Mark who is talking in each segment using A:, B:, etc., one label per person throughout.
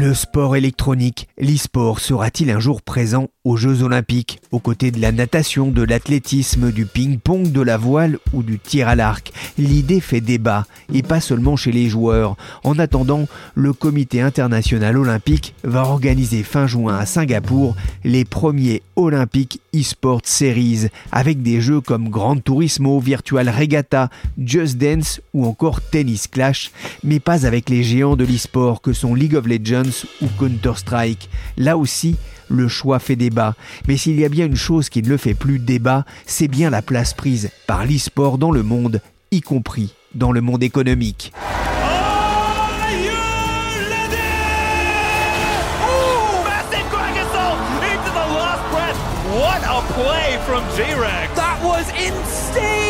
A: Le sport électronique, l'e-sport, sera-t-il un jour présent aux Jeux Olympiques, aux côtés de la natation, de l'athlétisme, du ping-pong, de la voile ou du tir à l'arc? L'idée fait débat, et pas seulement chez les joueurs. En attendant, le Comité international olympique va organiser fin juin à Singapour les premiers Olympiques e-sport series, avec des jeux comme Grand Turismo, Virtual Regatta, Just Dance ou encore Tennis Clash, mais pas avec les géants de l'e-sport que sont League of Legends ou Counter-Strike. Là aussi, le choix fait débat. Mais s'il y a bien une chose qui ne le fait plus débat, c'est bien la place prise par l'e-sport dans le monde, y compris dans le monde économique.
B: What a play from J-Rex! That was insane!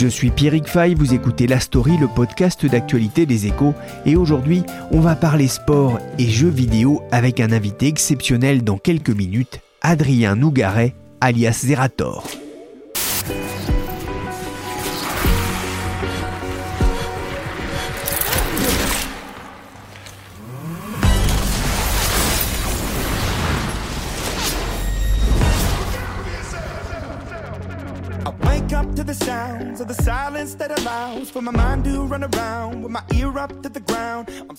A: Je suis Pierrick Fay, vous écoutez La Story, le podcast d'actualité des échos, et aujourd'hui, on va parler sport et jeux vidéo avec un invité exceptionnel dans quelques minutes, Adrien Nougaret, alias Zerator.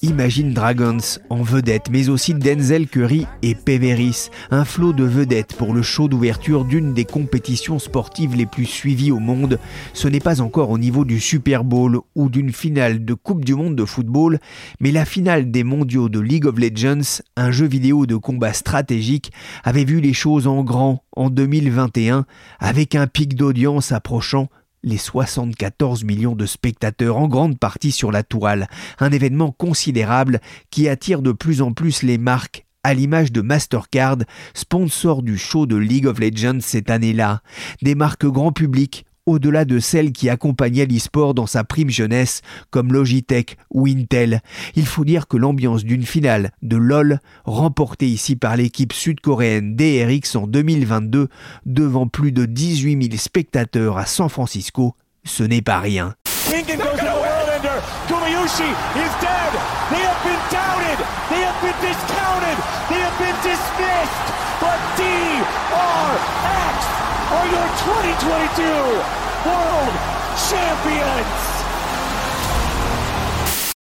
A: Imagine Dragons en vedette, mais aussi Denzel Curry et Peveris, un flot de vedettes pour le show d'ouverture d'une des compétitions sportives les plus suivies au monde. Ce n'est pas encore au niveau du Super Bowl ou d'une finale de Coupe du Monde de football, mais la finale des mondiaux de League of Legends, un jeu vidéo de combat stratégique, avait vu les choses en grand en 2021, avec un pic d'audience approchant les 74 millions de spectateurs en grande partie sur la toile, un événement considérable qui attire de plus en plus les marques à l'image de Mastercard, sponsor du show de League of Legends cette année-là. Des marques grand public au-delà de celles qui accompagnaient l'e-sport dans sa prime jeunesse, comme Logitech ou Intel. Il faut dire que l'ambiance d'une finale de LOL, remportée ici par l'équipe sud-coréenne DRX en 2022, devant plus de 18 000 spectateurs à San Francisco, ce n'est pas rien. Are your 2022 World Champions!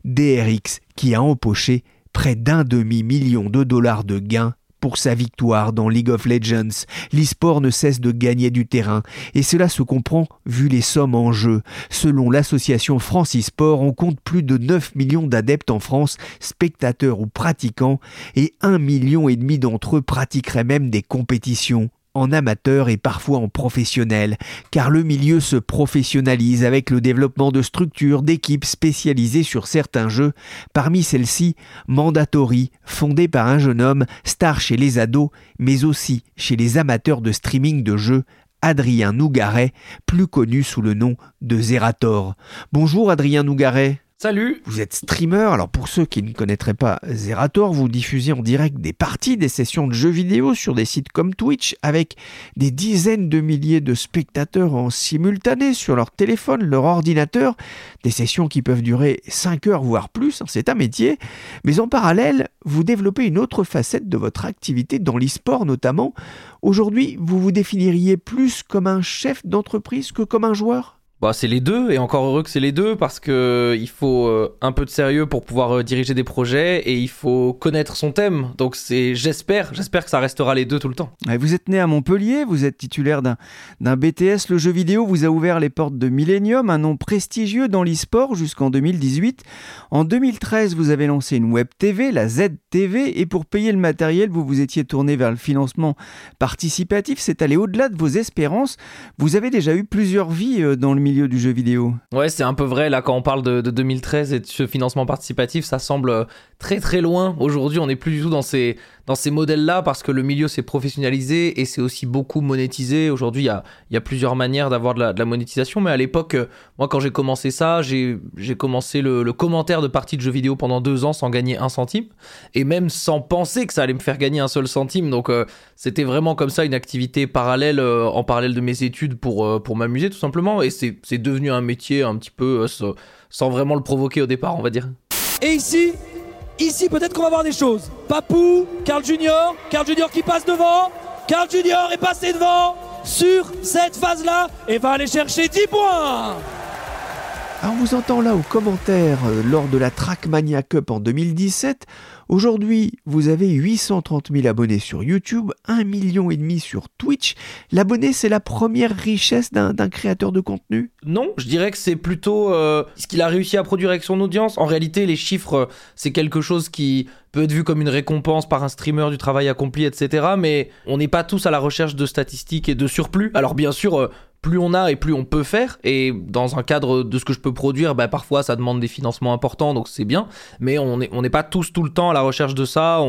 A: DRX qui a empoché près d'un demi-million de dollars de gains pour sa victoire dans League of Legends. L'e-sport ne cesse de gagner du terrain, et cela se comprend vu les sommes en jeu. Selon l'association France e-sport, on compte plus de 9 millions d'adeptes en France, spectateurs ou pratiquants, et 1 million et demi d'entre eux pratiqueraient même des compétitions en amateur et parfois en professionnel, car le milieu se professionnalise avec le développement de structures, d'équipes spécialisées sur certains jeux, parmi celles-ci Mandatory, fondé par un jeune homme, star chez les ados, mais aussi chez les amateurs de streaming de jeux, Adrien Nougaret, plus connu sous le nom de Zerator. Bonjour Adrien Nougaret.
C: Salut.
A: Vous êtes streamer, alors pour ceux qui ne connaîtraient pas Zerator, vous diffusez en direct des parties, des sessions de jeux vidéo sur des sites comme Twitch avec des dizaines de milliers de spectateurs en simultané sur leur téléphone, leur ordinateur, des sessions qui peuvent durer 5 heures voire plus, hein, c'est un métier, mais en parallèle, vous développez une autre facette de votre activité dans l'e-sport notamment. Aujourd'hui, vous vous définiriez plus comme un chef d'entreprise que comme un joueur?
C: Bah, c'est les deux, et encore heureux que c'est les deux, parce que euh, il faut euh, un peu de sérieux pour pouvoir euh, diriger des projets, et il faut connaître son thème. Donc c'est, j'espère, j'espère que ça restera les deux tout le temps.
D: Vous êtes né à Montpellier, vous êtes titulaire d'un, d'un BTS. Le jeu vidéo vous a ouvert les portes de Millennium, un nom prestigieux dans l'e-sport jusqu'en 2018. En 2013, vous avez lancé une web TV, la ZTV, et pour payer le matériel, vous vous étiez tourné vers le financement participatif. C'est allé au-delà de vos espérances. Vous avez déjà eu plusieurs vies dans le du jeu vidéo.
C: Ouais, c'est un peu vrai. Là, quand on parle de, 2013 et de ce financement participatif, ça semble euh, très très loin. Aujourd'hui, on n'est plus du tout dans ces, dans ces modèles-là parce que le milieu s'est professionnalisé et c'est aussi beaucoup monétisé. Aujourd'hui, il y a, plusieurs manières d'avoir de, la, monétisation. Mais à l'époque, euh, moi, quand j'ai commencé ça, j'ai commencé le, commentaire de partie de jeux vidéo pendant deux ans sans gagner un centime et même sans penser que ça allait me faire gagner un seul centime. Donc, euh, c'était vraiment comme ça une activité parallèle en parallèle de mes études pour, m'amuser tout simplement. Et c'est devenu un métier un petit peu euh, sans vraiment le provoquer au départ, on va dire.
B: Et ici, ici peut-être qu'on va voir des choses. Papou, Carl Junior, Carl Junior qui passe devant. Carl Junior est passé devant sur cette phase-là et va aller chercher 10 points.
D: Alors on vous entend là aux commentaires euh, lors de la Trackmania Cup en 2017. Aujourd'hui, vous avez 830 000 abonnés sur YouTube, 1,5 million et demi sur Twitch. L'abonné, c'est la première richesse d'un créateur de contenu?
C: Non, je dirais que c'est plutôt euh, ce qu'il a réussi à produire avec son audience. En réalité, les chiffres, euh, c'est quelque chose qui peut être vu comme une récompense par un streamer du travail accompli, etc. Mais on n'est pas tous à la recherche de statistiques et de surplus. Alors bien sûr, plus on a et plus on peut faire. Et dans un cadre de ce que je peux produire, bah, parfois ça demande des financements importants, donc c'est bien. Mais on n'est on pas tous tout le temps à la recherche de ça.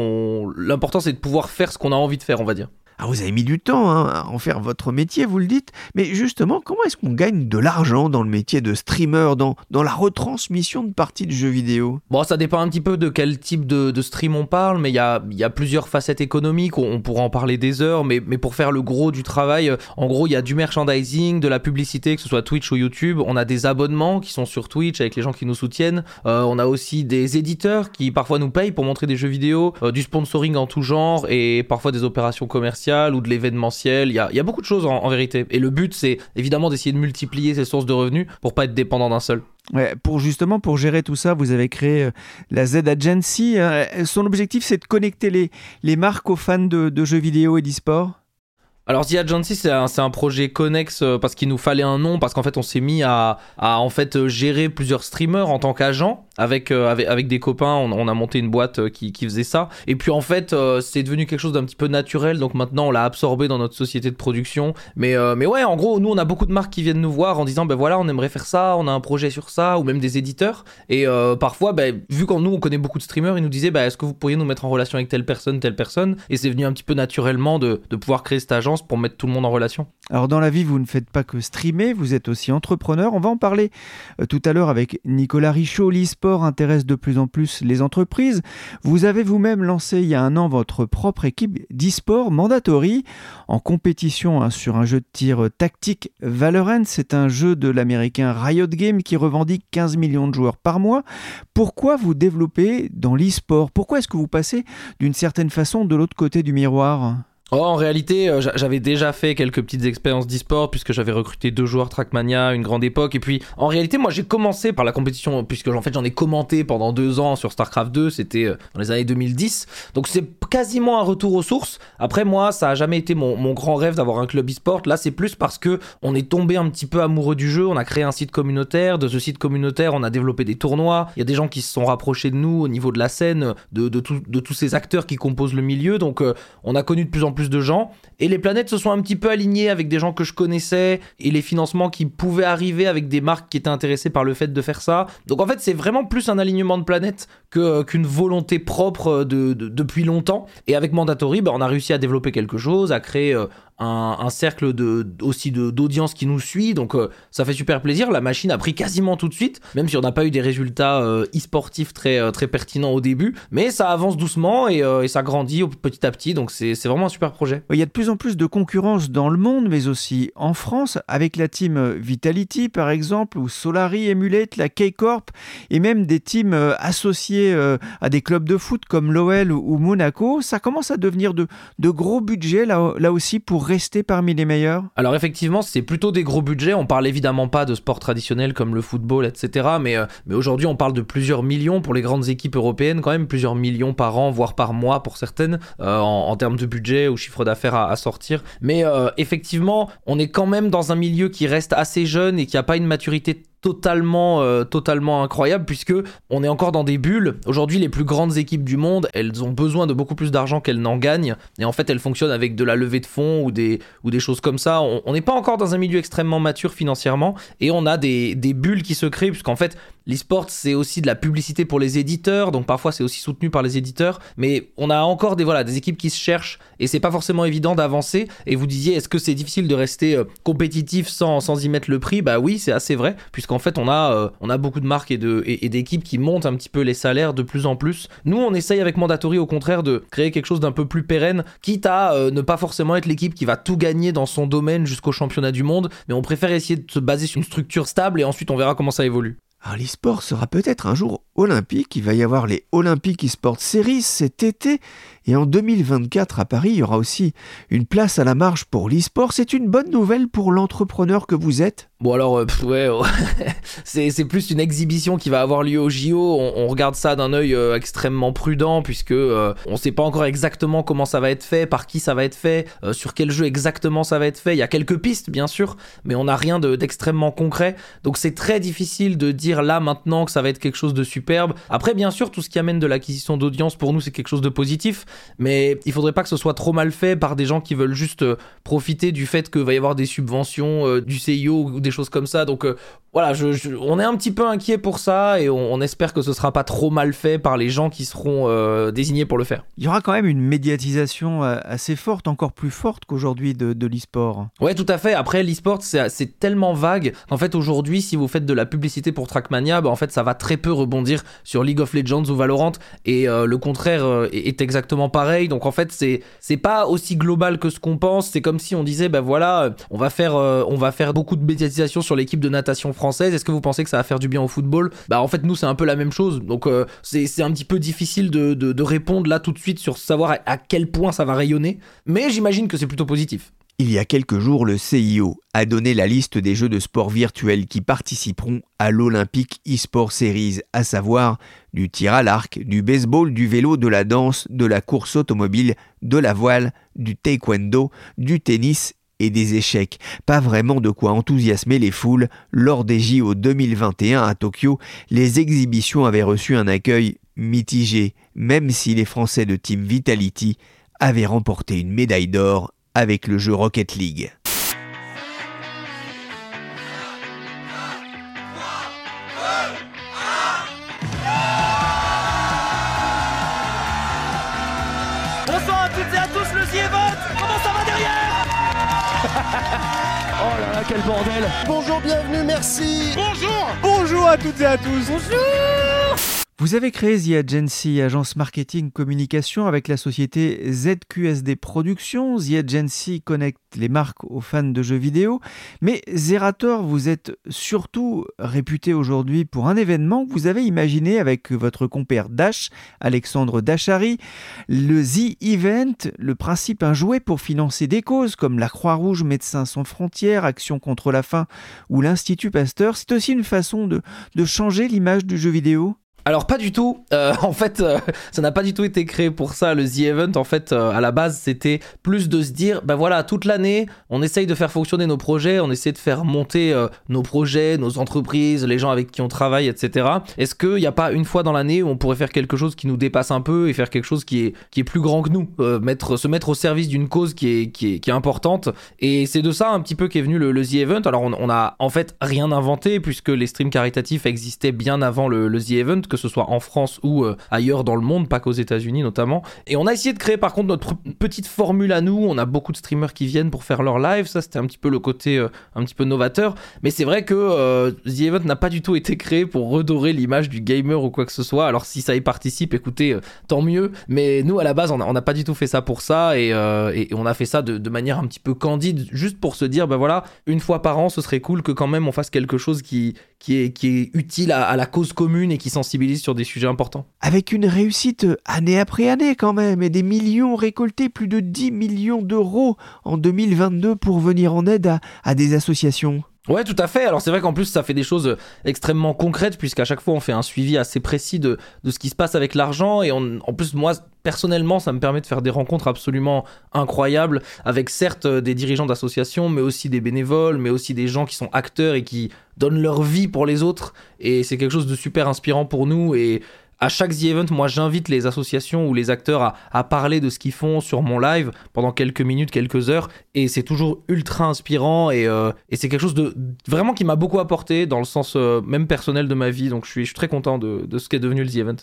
C: L'important c'est de pouvoir faire ce qu'on a envie de faire, on va dire.
D: Ah, vous avez mis du temps hein, à en faire votre métier, vous le dites. Mais justement, comment est-ce qu'on gagne de l'argent dans le métier de streamer, dans, dans la retransmission de parties de jeux vidéo?
C: Bon, ça dépend un petit peu de quel type de, stream on parle, mais il y a, plusieurs facettes économiques. On, pourra en parler des heures, mais, mais pour faire le gros du travail, en gros, il y a du merchandising, de la publicité, que ce soit Twitch ou YouTube. On a des abonnements qui sont sur Twitch avec les gens qui nous soutiennent. Euh, on a aussi des éditeurs qui parfois nous payent pour montrer des jeux vidéo, euh, du sponsoring en tout genre et parfois des opérations commerciales ou de l'événementiel. Il y a, beaucoup de choses en, vérité. Et le but, c'est évidemment d'essayer de multiplier ces sources de revenus pour pas être dépendant d'un seul.
D: Pour justement pour gérer tout ça, vous avez créé euh, la Z Agency. Euh, son objectif, c'est de connecter les, les marques aux fans de, de jeux vidéo et d'e-sport.
C: Alors The Agency c'est un, projet connexe euh, parce qu'il nous fallait un nom parce qu'en fait on s'est mis à, en fait euh, gérer plusieurs streamers en tant qu'agent. Avec, euh, avec, des copains on, a monté une boîte qui, faisait ça. Et puis en fait c'est devenu quelque chose d'un petit peu naturel. Donc maintenant on l'a absorbé dans notre société de production. Mais, mais ouais en gros nous on a beaucoup de marques qui viennent nous voir en disant ben voilà on aimerait faire ça on a un projet sur ça ou même des éditeurs. Et parfois ben, vu qu'en nous on connaît beaucoup de streamers ils nous disaient ben, est-ce que vous pourriez nous mettre en relation avec telle personne telle personne? Et c'est venu un petit peu naturellement de, de pouvoir créer cette agence pour mettre tout le monde en relation.
D: Alors dans la vie, vous ne faites pas que streamer, vous êtes aussi entrepreneur. On va en parler euh, tout à l'heure avec Nicolas Richaud. L'e-sport intéresse de plus en plus les entreprises. Vous avez vous-même lancé il y a un an votre propre équipe d'e-sport Mandatory en compétition hein, sur un jeu de tir tactique Valorant. C'est un jeu de l'américain Riot Games qui revendique 15 millions de joueurs par mois. Pourquoi vous développez dans l'e-sport? Pourquoi est-ce que vous passez d'une certaine façon de l'autre côté du miroir?
C: Oh, en réalité, euh, j'avais déjà fait quelques petites expériences d'e-sport puisque j'avais recruté deux joueurs Trackmania une grande époque. Et puis, en réalité, moi, j'ai commencé par la compétition puisque en fait, j'en ai commenté pendant deux ans sur StarCraft 2. C'était euh, dans les années 2010. Donc, c'est quasiment un retour aux sources. Après, moi, ça a jamais été mon, grand rêve d'avoir un club e-sport. Là, c'est plus parce que on est tombé un petit peu amoureux du jeu. On a créé un site communautaire. De ce site communautaire, on a développé des tournois. Il y a des gens qui se sont rapprochés de nous au niveau de la scène, de, de, de tous ces acteurs qui composent le milieu. Donc, euh, on a connu de plus en plus de gens. Et les planètes se sont un petit peu alignées avec des gens que je connaissais et les financements qui pouvaient arriver avec des marques qui étaient intéressées par le fait de faire ça. Donc en fait, c'est vraiment plus un alignement de planètes que, qu'une volonté propre de, depuis longtemps. Et avec Mandatory, bah, on a réussi à développer quelque chose, à créer euh, un, cercle de, aussi d'audience qui nous suit. Donc euh, ça fait super plaisir. La machine a pris quasiment tout de suite, même si on n'a pas eu des résultats euh, e-sportifs très, euh, très pertinents au début. Mais ça avance doucement et, ça grandit petit à petit. Donc c'est vraiment un super projet.
D: Il y a de plus en plus de concurrence dans le monde, mais aussi en France, avec la team Vitality par exemple, ou Solari, Emulate, la K-Corp, et même des teams associés à des clubs de foot comme l'OL ou Monaco. Ça commence à devenir de, de gros budgets là, là aussi pour
A: rester parmi les meilleurs?
C: Alors effectivement, c'est plutôt des gros budgets. On parle évidemment pas de sports traditionnels comme le football, etc. Mais, euh, mais aujourd'hui, on parle de plusieurs millions pour les grandes équipes européennes, quand même plusieurs millions par an, voire par mois pour certaines, euh, en, termes de budget ou chiffre d'affaires à, sortir. Mais euh, effectivement, on est quand même dans un milieu qui reste assez jeune et qui a pas une maturité totalement, euh, totalement incroyable puisque on est encore dans des bulles. Aujourd'hui, les plus grandes équipes du monde, elles ont besoin de beaucoup plus d'argent qu'elles n'en gagnent. Et en fait, elles fonctionnent avec de la levée de fonds ou des, ou des choses comme ça. On n'est pas encore dans un milieu extrêmement mature financièrement et on a des, des bulles qui se créent puisqu'en fait, L'e-sport, c'est aussi de la publicité pour les éditeurs, donc parfois c'est aussi soutenu par les éditeurs, mais on a encore des, voilà, des équipes qui se cherchent et c'est pas forcément évident d'avancer. Et vous disiez, est-ce que c'est difficile de rester euh, compétitif sans, sans y mettre le prix? Bah oui, c'est assez vrai, puisqu'en fait on a, euh, on a beaucoup de marques et, de, et, d'équipes qui montent un petit peu les salaires de plus en plus. Nous, on essaye avec Mandatory au contraire de créer quelque chose d'un peu plus pérenne, quitte à euh, ne pas forcément être l'équipe qui va tout gagner dans son domaine jusqu'au championnat du monde, mais on préfère essayer de se baser sur une structure stable et ensuite on verra comment ça évolue.
A: Alors l'e-sport sera peut-être un jour olympique, il va y avoir les Olympic e-sport Series cet été et en 2024 à Paris, il y aura aussi une place à la marge pour l'e-sport. C'est une bonne nouvelle pour l'entrepreneur que vous êtes?
C: Bon alors, euh, ouais, c'est plus une exhibition qui va avoir lieu au JO. On, regarde ça d'un œil euh, extrêmement prudent puisque euh, on sait pas encore exactement comment ça va être fait, par qui ça va être fait, sur quel jeu exactement ça va être fait. Il y a quelques pistes bien sûr, mais on n'a rien d'extrêmement concret. Donc c'est très difficile de dire là maintenant que ça va être quelque chose de superbe. Après bien sûr, tout ce qui amène de l'acquisition d'audience pour nous c'est quelque chose de positif mais il faudrait pas que ce soit trop mal fait par des gens qui veulent juste euh, profiter du fait qu'il va y avoir des subventions euh, du CIO ou des choses comme ça. Donc euh, voilà, on est un petit peu inquiet pour ça et on, espère que ce sera pas trop mal fait par les gens qui seront désignés pour le faire.
A: Il y aura quand même une médiatisation assez forte, encore plus forte qu'aujourd'hui de, de l'e-sport.
C: Ouais, tout à fait. Après, l'e-sport, c'est tellement vague. En fait, aujourd'hui, si vous faites de la publicité pour Trackmania, bah, en fait, ça va très peu rebondir sur League of Legends ou Valorant et le contraire est exactement pareil. Donc en fait, c'est c'est pas aussi global que ce qu'on pense. C'est comme si on disait, ben voilà, on va faire euh, on va faire beaucoup de médiatisation sur l'équipe de natation Est-ce que vous pensez que ça va faire du bien au football? Bah en fait, nous c'est un peu la même chose. Donc euh, c'est un petit peu difficile de, de, répondre là tout de suite sur savoir à quel point ça va rayonner. Mais j'imagine que c'est plutôt positif.
A: Il y a quelques jours, le CIO a donné la liste des jeux de sport virtuels qui participeront à l'Olympique eSport Series, à savoir du tir à l'arc, du baseball, du vélo, de la danse, de la course automobile, de la voile, du taekwondo, du tennis et des échecs. Pas vraiment de quoi enthousiasmer les foules. Lors des JO 2021 à Tokyo, les exhibitions avaient reçu un accueil mitigé, même si les Français de Team Vitality avaient remporté une médaille d'or avec le jeu Rocket League.
B: Oh là là, quel bordel.
E: Bonjour, bienvenue, merci.
B: Bonjour. Bonjour à toutes et à tous.
A: Bonjour vous avez créé The Agency, agence marketing communication avec la société ZQSD Productions. The Agency connecte les marques aux fans de jeux vidéo. Mais Zerator, vous êtes surtout réputé aujourd'hui pour un événement que vous avez imaginé avec votre compère Dash, Alexandre Dachary, le The Event, le principe un jouet pour financer des causes comme la Croix-Rouge, Médecins sans frontières, Action contre la faim ou l'Institut Pasteur. C'est aussi une façon de, de changer l'image du jeu vidéo?
C: Alors pas du tout. Euh, en fait, euh, ça n'a pas du tout été créé pour ça. Le The Event, en fait, euh, à la base, c'était plus de se dire, ben voilà, toute l'année, on essaye de faire fonctionner nos projets, on essaie de faire monter nos projets, nos entreprises, les gens avec qui on travaille, etc. Est-ce qu'il n'y a pas une fois dans l'année où on pourrait faire quelque chose qui nous dépasse un peu et faire quelque chose qui est, qui est plus grand que nous, mettre, se mettre au service d'une cause qui est, qui est, qui est importante? Et c'est de ça un petit peu qu'est venu le, The Event. Alors on, on, a en fait rien inventé puisque les streams caritatifs existaient bien avant le, le The Event que ce soit en France ou euh, ailleurs dans le monde, pas qu'aux États-Unis notamment. Et on a essayé de créer par contre notre petite formule à nous. On a beaucoup de streamers qui viennent pour faire leur live. Ça, c'était un petit peu le côté euh, un petit peu novateur. Mais c'est vrai que euh, The Event n'a pas du tout été créé pour redorer l'image du gamer ou quoi que ce soit. Alors si ça y participe, écoutez, tant mieux. Mais nous, à la base, on n'a pas du tout fait ça pour ça. Et, on a fait ça de, de, manière un petit peu candide, juste pour se dire, ben voilà, une fois par an, ce serait cool que quand même on fasse quelque chose qui, qui est, utile à, la cause commune et qui sensibilise sur des sujets importants.
A: Avec une réussite année après année quand même, et des millions récoltés, plus de 10 millions d'euros en 2022 pour venir en aide à des associations.
C: Ouais, tout à fait. Alors c'est vrai qu'en plus ça fait des choses extrêmement concrètes puisqu'à chaque fois on fait un suivi assez précis de, de ce qui se passe avec l'argent. Et en plus moi personnellement ça me permet de faire des rencontres absolument incroyables avec certes des dirigeants d'associations mais aussi des bénévoles mais aussi des gens qui sont acteurs et qui donnent leur vie pour les autres. Et c'est quelque chose de super inspirant pour nous. Et à chaque The Event, moi j'invite les associations ou les acteurs à, parler de ce qu'ils font sur mon live pendant quelques minutes, quelques heures, et c'est toujours ultra inspirant et, euh, c'est quelque chose de vraiment qui m'a beaucoup apporté dans le sens euh, même personnel de ma vie, donc je suis, très content de, de ce qu'est devenu le The Event.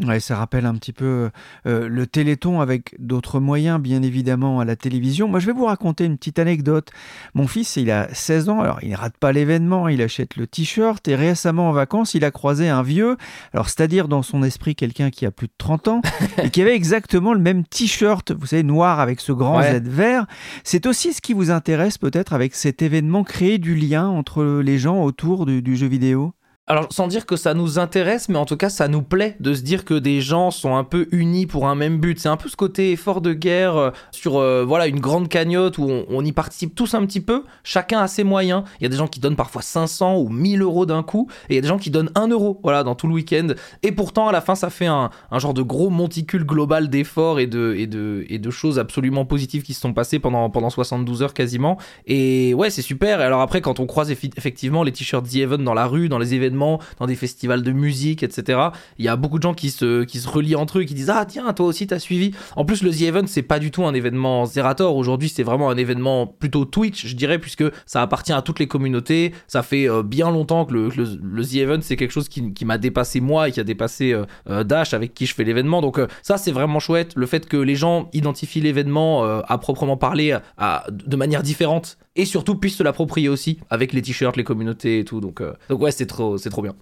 A: Ouais, ça rappelle un petit peu euh, le Téléthon avec d'autres moyens, bien évidemment, à la télévision. Moi, je vais vous raconter une petite anecdote. Mon fils, il a 16 ans, alors il ne rate pas l'événement, il achète le t-shirt et récemment en vacances, il a croisé un vieux, alors c'est-à-dire dans son esprit quelqu'un qui a plus de 30 ans et qui avait exactement le même t-shirt, vous savez, noir avec ce grand Z vert. C'est aussi ce qui vous intéresse peut-être avec cet événement, créer du lien entre les gens autour du jeu vidéo?
C: Alors, sans dire que ça nous intéresse, mais en tout cas, ça nous plaît de se dire que des gens sont un peu unis pour un même but. C'est un peu ce côté effort de guerre euh, sur euh, voilà une grande cagnotte où on, y participe tous un petit peu, chacun a ses moyens. Il y a des gens qui donnent parfois 500 ou 1000 euros d'un coup, et il y a des gens qui donnent 1 euro voilà, dans tout le week-end. Et pourtant, à la fin, ça fait un, genre de gros monticule global d'efforts et de, et, de, et de choses absolument positives qui se sont passées pendant, pendant 72 heures quasiment. Et ouais, c'est super. Et alors après, quand on croise effectivement les t-shirts The Event dans la rue, dans les événements, dans des festivals de musique, etc. Il y a beaucoup de gens qui se, qui se relient entre eux, qui disent Ah, tiens, toi aussi, t'as suivi. En plus, le The Event, c'est pas du tout un événement Zerator. Aujourd'hui, c'est vraiment un événement plutôt Twitch, je dirais, puisque ça appartient à toutes les communautés. Ça fait euh, bien longtemps que le, le, The Event, c'est quelque chose qui, qui m'a dépassé moi et qui a dépassé euh, euh, Dash avec qui je fais l'événement. Donc, ça, c'est vraiment chouette. Le fait que les gens identifient l'événement à proprement parler à, de manière différente et surtout puissent se l'approprier aussi avec les t-shirts, les communautés et tout. Donc, donc ouais, c'est trop, c'est trop bien.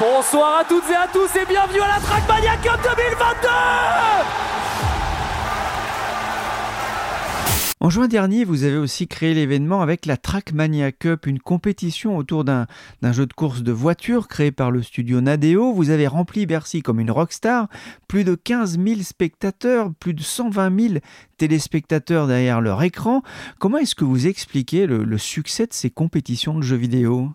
B: Bonsoir à toutes et à tous et bienvenue à la Trackmania Cup 2022
A: En juin dernier, vous avez aussi créé l'événement avec la Trackmania Cup, une compétition autour d'un jeu de course de voiture créé par le studio Nadeo. Vous avez rempli Bercy comme une rockstar, plus de 15 000 spectateurs, plus de 120 000 téléspectateurs derrière leur écran. Comment est-ce que vous expliquez le succès de ces compétitions de jeux vidéo?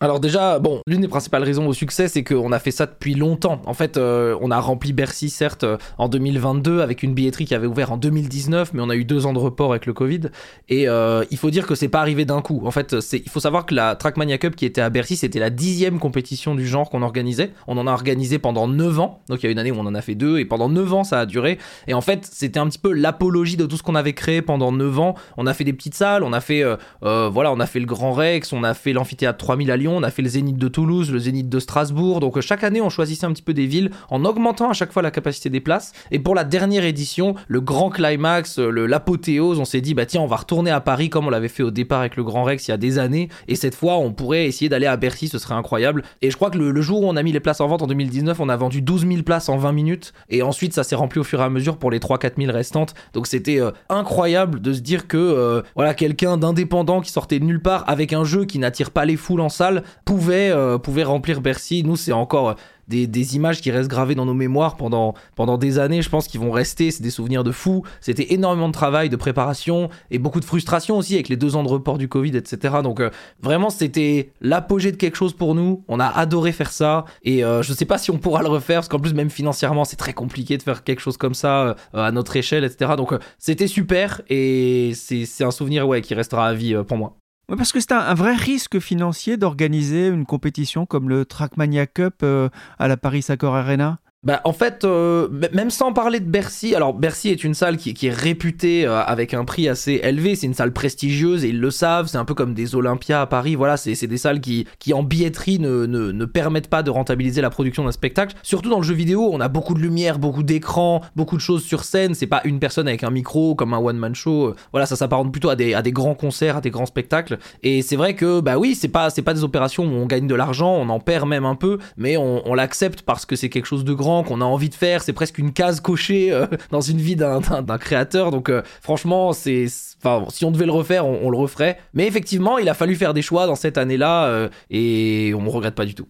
C: Alors déjà, bon, l'une des principales raisons au succès, c'est qu'on a fait ça depuis longtemps. En fait, euh, on a rempli Bercy, certes, euh, en 2022, avec une billetterie qui avait ouvert en 2019, mais on a eu deux ans de report avec le Covid. Et euh, il faut dire que c'est pas arrivé d'un coup. En fait, il faut savoir que la Trackmania Cup qui était à Bercy, c'était la dixième compétition du genre qu'on organisait. On en a organisé pendant 9 ans. Donc il y a une année où on en a fait deux, et pendant 9 ans, ça a duré. Et en fait, c'était un petit peu l'apologie de tout ce qu'on avait créé pendant 9 ans. On a fait des petites salles, on a fait, voilà, on a fait le Grand Rex, on a fait l'amphithéâtre 3000 à Lyon on a fait le Zénith de Toulouse, le Zénith de Strasbourg. Donc chaque année, on choisissait un petit peu des villes en augmentant à chaque fois la capacité des places. Et pour la dernière édition, le grand climax, l'apothéose, on s'est dit, bah tiens, on va retourner à Paris comme on l'avait fait au départ avec le Grand Rex il y a des années. Et cette fois, on pourrait essayer d'aller à Bercy, ce serait incroyable. Et je crois que le, jour où on a mis les places en vente en 2019, on a vendu 12 000 places en 20 minutes. Et ensuite, ça s'est rempli au fur et à mesure pour les 3-4 000 restantes. Donc c'était euh, incroyable de se dire que euh, voilà quelqu'un d'indépendant qui sortait de nulle part avec un jeu qui n'attire pas les foules en salle pouvait, euh, pouvait remplir Bercy. Nous, c'est encore des, des, images qui restent gravées dans nos mémoires pendant, pendant des années. Je pense qu'ils vont rester. C'est des souvenirs de fous. C'était énormément de travail, de préparation et beaucoup de frustration aussi avec les deux ans de report du Covid, etc. Donc euh, vraiment, c'était l'apogée de quelque chose pour nous. On a adoré faire ça et euh, je sais pas si on pourra le refaire parce qu'en plus même financièrement, c'est très compliqué de faire quelque chose comme ça à notre échelle, etc. Donc c'était super et c'est un souvenir ouais qui restera à vie pour moi.
A: Parce que c'est un, vrai risque financier d'organiser une compétition comme le Trackmania Cup euh, à la Paris Accor Arena.
C: Bah, en fait, euh, même sans parler de Bercy, alors Bercy est une salle qui, est réputée euh, avec un prix assez élevé, c'est une salle prestigieuse et ils le savent, c'est un peu comme des Olympias à Paris, voilà, c'est des salles qui, qui en billetterie ne, ne, permettent pas de rentabiliser la production d'un spectacle. Surtout dans le jeu vidéo, on a beaucoup de lumière, beaucoup d'écrans, beaucoup de choses sur scène, c'est pas une personne avec un micro comme un one-man show, voilà, ça s'apparente plutôt à des, à des grands concerts, à des grands spectacles. Et c'est vrai que, bah oui, c'est pas, pas des opérations où on gagne de l'argent, on en perd même un peu, mais on l'accepte parce que c'est quelque chose de grand qu'on a envie de faire. C'est presque une case cochée euh, dans une vie d'un créateur. Donc euh, franchement, c'est, si on devait le refaire, on, le referait. Mais effectivement, il a fallu faire des choix dans cette année-là et on ne regrette pas du tout.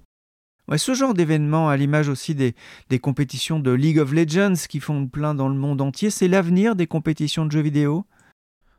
A: Ouais, ce genre d'événement, à l'image aussi des compétitions de League of Legends qui font plein dans le monde entier, c'est l'avenir des compétitions de jeux vidéo?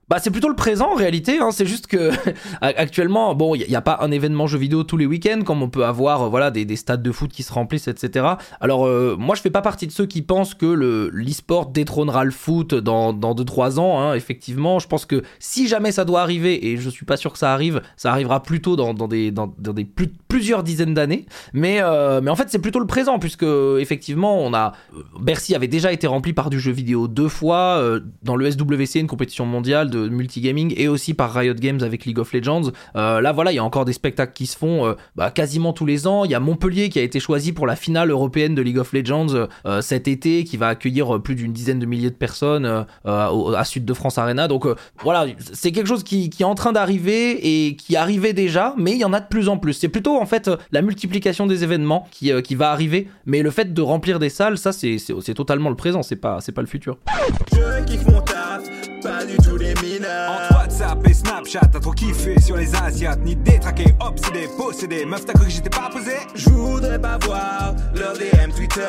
C: Bah, c'est plutôt le présent en réalité. Hein. C'est juste que actuellement, bon, il n'y a, pas un événement jeu vidéo tous les week-ends comme on peut avoir, euh, voilà, des, des, stades de foot qui se remplissent, etc. Alors, euh, moi, je fais pas partie de ceux qui pensent que le l'e-sport détrônera le foot dans dans deux trois ans. Hein. Effectivement, je pense que si jamais ça doit arriver, et je suis pas sûr que ça arrive, ça arrivera plutôt dans, dans des dans, dans des plus, plusieurs dizaines d'années. Mais euh, mais en fait, c'est plutôt le présent puisque effectivement, on a Bercy avait déjà été rempli par du jeu vidéo deux fois dans le SWC, une compétition mondiale de multigaming et aussi par Riot Games avec League of Legends. Euh, là, voilà, il y a encore des spectacles qui se font euh, bah, quasiment tous les ans. Il y a Montpellier qui a été choisi pour la finale européenne de League of Legends euh, cet été, qui va accueillir plus d'une dizaine de milliers de personnes à Sud de France Arena. Donc voilà, c'est quelque chose qui, est en train d'arriver et qui arrivait déjà, mais il y en a de plus en plus. C'est plutôt en fait la multiplication des événements qui, qui va arriver, mais le fait de remplir des salles, ça c'est totalement le présent, c'est pas, pas le futur. Je kiffe mon taf, pas du tout les
F: entre WhatsApp et Snapchat, t'as trop kiffé sur les Asiates, ni détraqué, obsédé, possédé. Meuf, t'as cru que j'étais pas posé? Je voudrais pas voir leur DM Twitter.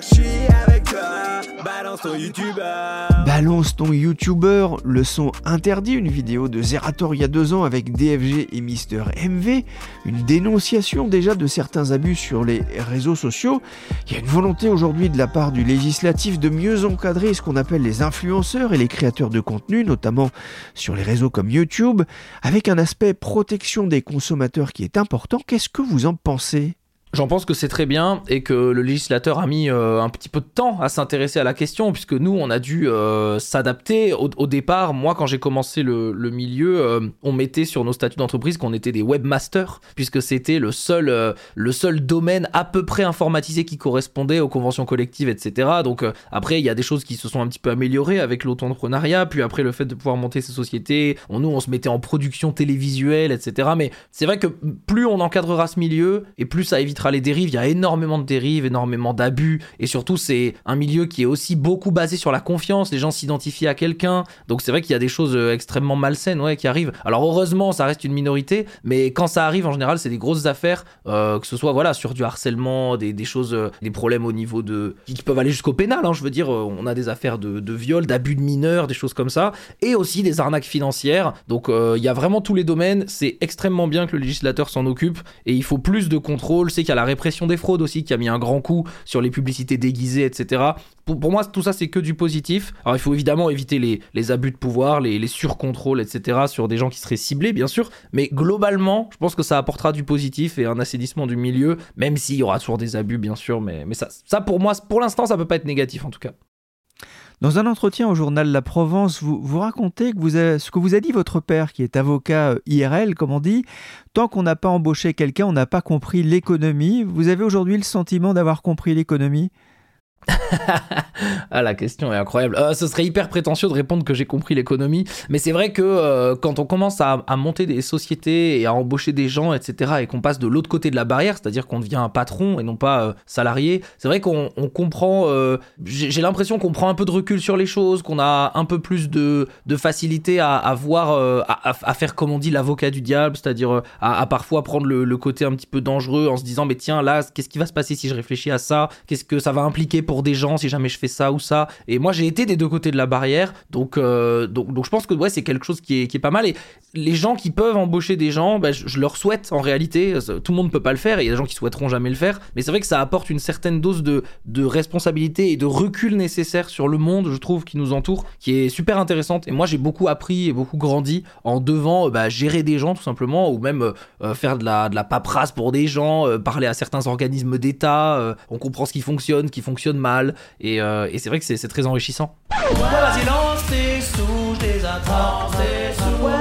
F: J'suis avec toi, balance ton YouTuber.
A: Balance ton YouTuber, le son interdit, une vidéo de Zerator il y a deux ans avec DFG et Mister MV, une dénonciation déjà de certains abus sur les réseaux sociaux. Il y a une volonté aujourd'hui de la part du législatif de mieux encadrer ce qu'on appelle les influenceurs et les créateurs de contenu, notamment sur les réseaux comme YouTube, avec un aspect protection des consommateurs qui est important. Qu'est-ce que vous en pensez?
C: J'en pense que c'est très bien et que le législateur a mis euh, un petit peu de temps à s'intéresser à la question puisque nous on a dû euh, s'adapter. Au, départ, moi quand j'ai commencé le, milieu, euh, on mettait sur nos statuts d'entreprise qu'on était des webmasters puisque c'était le seul, le seul domaine à peu près informatisé qui correspondait aux conventions collectives, etc. Donc après il y a des choses qui se sont un petit peu améliorées avec l'auto-entrepreneuriat, puis après le fait de pouvoir monter ces sociétés, on, nous on se mettait en production télévisuelle, etc. Mais c'est vrai que plus on encadrera ce milieu et plus ça évitera les dérives. Il y a énormément de dérives, énormément d'abus. Et surtout, c'est un milieu qui est aussi beaucoup basé sur la confiance. Les gens s'identifient à quelqu'un. Donc c'est vrai qu'il y a des choses euh, extrêmement malsaines ouais, qui arrivent. Alors heureusement, ça reste une minorité. Mais quand ça arrive, en général, c'est des grosses affaires. Euh, que ce soit voilà, sur du harcèlement, des, choses, euh, des problèmes au niveau de. qui peuvent aller jusqu'au pénal. Hein, je veux dire, on a des affaires de, de viol, d'abus de mineurs, des choses comme ça. Et aussi des arnaques financières. Donc il y a vraiment tous les domaines. C'est extrêmement bien que le législateur s'en occupe. Et il faut plus de contrôle. C'est qu'il y a la répression des fraudes aussi qui a mis un grand coup sur les publicités déguisées, etc. Pour, moi, tout ça, c'est que du positif. Alors, il faut évidemment éviter les, abus de pouvoir, les, les surcontrôles, etc. sur des gens qui seraient ciblés, bien sûr. Mais globalement, je pense que ça apportera du positif et un assainissement du milieu, même s'il y aura toujours des abus, bien sûr. Mais, ça, pour moi, pour l'instant, ça peut pas être négatif, en tout cas.
A: Dans un entretien au journal La Provence, vous, racontez ce que vous a dit votre père, qui est avocat euh, IRL, comme on dit. Tant qu'on n'a pas embauché quelqu'un, on n'a pas compris l'économie. Vous avez aujourd'hui le sentiment d'avoir compris l'économie?
C: ah, la question est incroyable. Euh, ce serait hyper prétentieux de répondre que j'ai compris l'économie, mais c'est vrai que euh, quand on commence à, monter des sociétés et à embaucher des gens, etc., et qu'on passe de l'autre côté de la barrière, c'est-à-dire qu'on devient un patron et non pas euh, salarié, c'est vrai qu'on comprend. j'ai l'impression qu'on prend un peu de recul sur les choses, qu'on a un peu plus de, facilité à, voir, à, faire comme on dit l'avocat du diable, c'est-à-dire à, parfois prendre le, le côté un petit peu dangereux en se disant mais tiens là, qu'est-ce qui va se passer si je réfléchis à ça? Qu'est-ce que ça va impliquer pour des gens si jamais je fais ça ou ça. Et moi, j'ai été des deux côtés de la barrière. Donc, euh, donc, donc, je pense que ouais, c'est quelque chose qui est, qui est, pas mal. Et les gens qui peuvent embaucher des gens, bah, je, leur souhaite en réalité. Tout le monde ne peut pas le faire. Il y a des gens qui souhaiteront jamais le faire. Mais c'est vrai que ça apporte une certaine dose de, de responsabilité et de recul nécessaire sur le monde, je trouve, qui nous entoure, qui est super intéressante. Et moi, j'ai beaucoup appris et beaucoup grandi en devant bah, gérer des gens, tout simplement, ou même euh, faire de la, de la paperasse pour des gens, euh, parler à certains organismes d'État. on comprend ce qui fonctionne, qui fonctionne mal. Et, euh, et c'est vrai que c'est très enrichissant. vas-y, lance tes sous, je les attrape.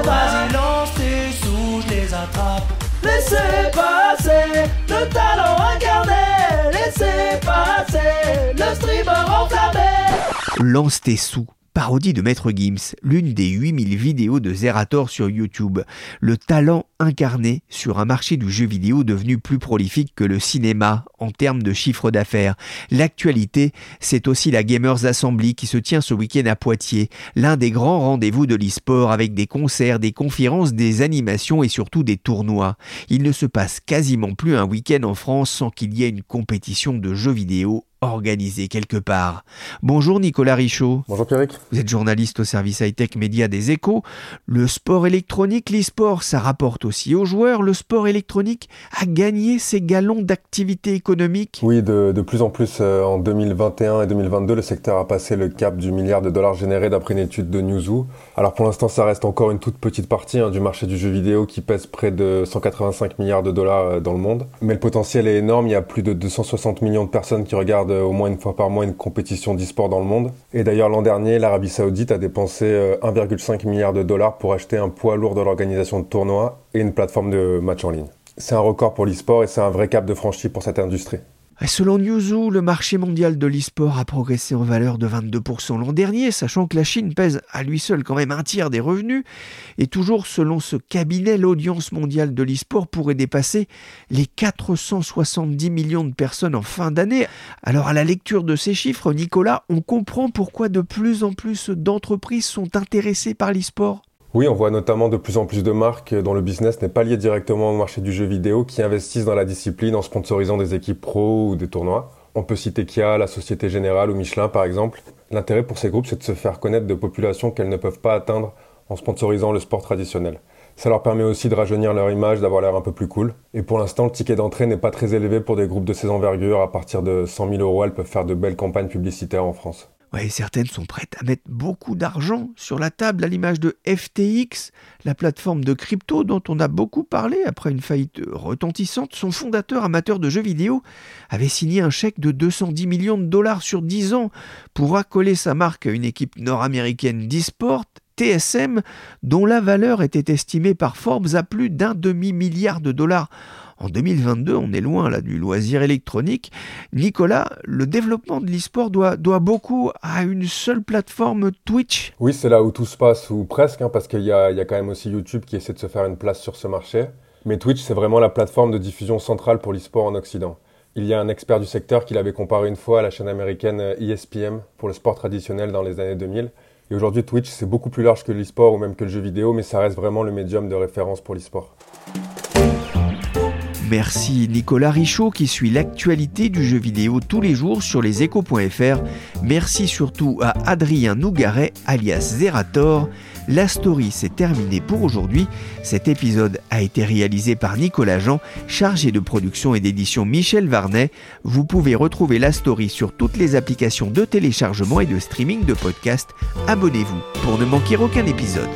C: vas-y, lance tes sous, je les attrape. Laissez passer le talent incarné. Laissez passer le streamer enfermé.
A: Lance tes sous parodie de Maître Gims, l'une des 8000 vidéos de Zerator sur YouTube. Le talent incarné sur un marché du jeu vidéo devenu plus prolifique que le cinéma en termes de chiffre d'affaires. L'actualité, c'est aussi la Gamers Assembly qui se tient ce week-end à Poitiers, l'un des grands rendez-vous de l'e-sport avec des concerts, des conférences, des animations et surtout des tournois. Il ne se passe quasiment plus un week-end en France sans qu'il y ait une compétition de jeux vidéo organisé quelque part. Bonjour Nicolas Richaud.
G: Bonjour Pierrick.
A: Vous êtes journaliste au service high-tech média des échos. Le sport électronique, l'e-sport, ça rapporte aussi aux joueurs. Le sport électronique a gagné ses galons d'activité économique.
G: Oui, de, plus en plus euh, en 2021 et 2022, le secteur a passé le cap du milliard de dollars générés d'après une étude de Newzoo. Alors pour l'instant, ça reste encore une toute petite partie hein, du marché du jeu vidéo qui pèse près de 185 milliards de dollars euh, dans le monde. Mais le potentiel est énorme. Il y a plus de 260 millions de personnes qui regardent au moins une fois par mois une compétition d'e-sport dans le monde. Et d'ailleurs, l'an dernier, l'Arabie Saoudite a dépensé 1,5 euh, milliard de dollars pour acheter un poids lourd de l'organisation de tournois et une plateforme de match en ligne. C'est un record pour l'e-sport et c'est un vrai cap de franchi pour cette industrie.
A: Selon Newzoo, le marché mondial de l'e-sport a progressé en valeur de 22% l'an dernier, sachant que la Chine pèse à lui seul quand même un tiers des revenus. Et toujours selon ce cabinet, l'audience mondiale de l'e-sport pourrait dépasser les 470 millions de personnes en fin d'année. Alors à la lecture de ces chiffres, Nicolas, on comprend pourquoi de plus en plus d'entreprises sont intéressées par l'e-sport.
G: Oui, on voit notamment de plus en plus de marques dont le business n'est pas lié directement au marché du jeu vidéo qui investissent dans la discipline en sponsorisant des équipes pro ou des tournois. On peut citer Kia, la Société Générale ou Michelin par exemple. L'intérêt pour ces groupes, c'est de se faire connaître de populations qu'elles ne peuvent pas atteindre en sponsorisant le sport traditionnel. Ça leur permet aussi de rajeunir leur image, d'avoir l'air un peu plus cool. Et pour l'instant, le ticket d'entrée n'est pas très élevé pour des groupes de ces envergures. À partir de 100 000 euros, elles peuvent faire de belles campagnes publicitaires en France.
A: Ouais, certaines sont prêtes à mettre beaucoup d'argent sur la table à l'image de FTX, la plateforme de crypto dont on a beaucoup parlé après une faillite retentissante. Son fondateur amateur de jeux vidéo avait signé un chèque de 210 millions de dollars sur 10 ans pour accoler sa marque à une équipe nord-américaine d'e-sport, TSM, dont la valeur était estimée par Forbes à plus d'un demi-milliard de dollars. En 2022, on est loin là du loisir électronique. Nicolas, le développement de l'e-sport doit, beaucoup à une seule plateforme Twitch.
G: Oui, c'est là où tout se passe, ou presque, hein, parce qu'il y a, quand même aussi YouTube qui essaie de se faire une place sur ce marché. Mais Twitch, c'est vraiment la plateforme de diffusion centrale pour l'e-sport en Occident. Il y a un expert du secteur qui l'avait comparé une fois à la chaîne américaine ESPN pour le sport traditionnel dans les années 2000. Et aujourd'hui, Twitch, c'est beaucoup plus large que l'e-sport ou même que le jeu vidéo, mais ça reste vraiment le médium de référence pour l'e-sport.
A: Merci Nicolas Richaud qui suit l'actualité du jeu vidéo tous les jours sur leséchos.fr. Merci surtout à Adrien Nougaret alias Zerator. La story s'est terminée pour aujourd'hui. Cet épisode a été réalisé par Nicolas Jean, chargé de production et d'édition Michel Varnet. Vous pouvez retrouver la story sur toutes les applications de téléchargement et de streaming de podcasts. Abonnez-vous pour ne manquer aucun épisode.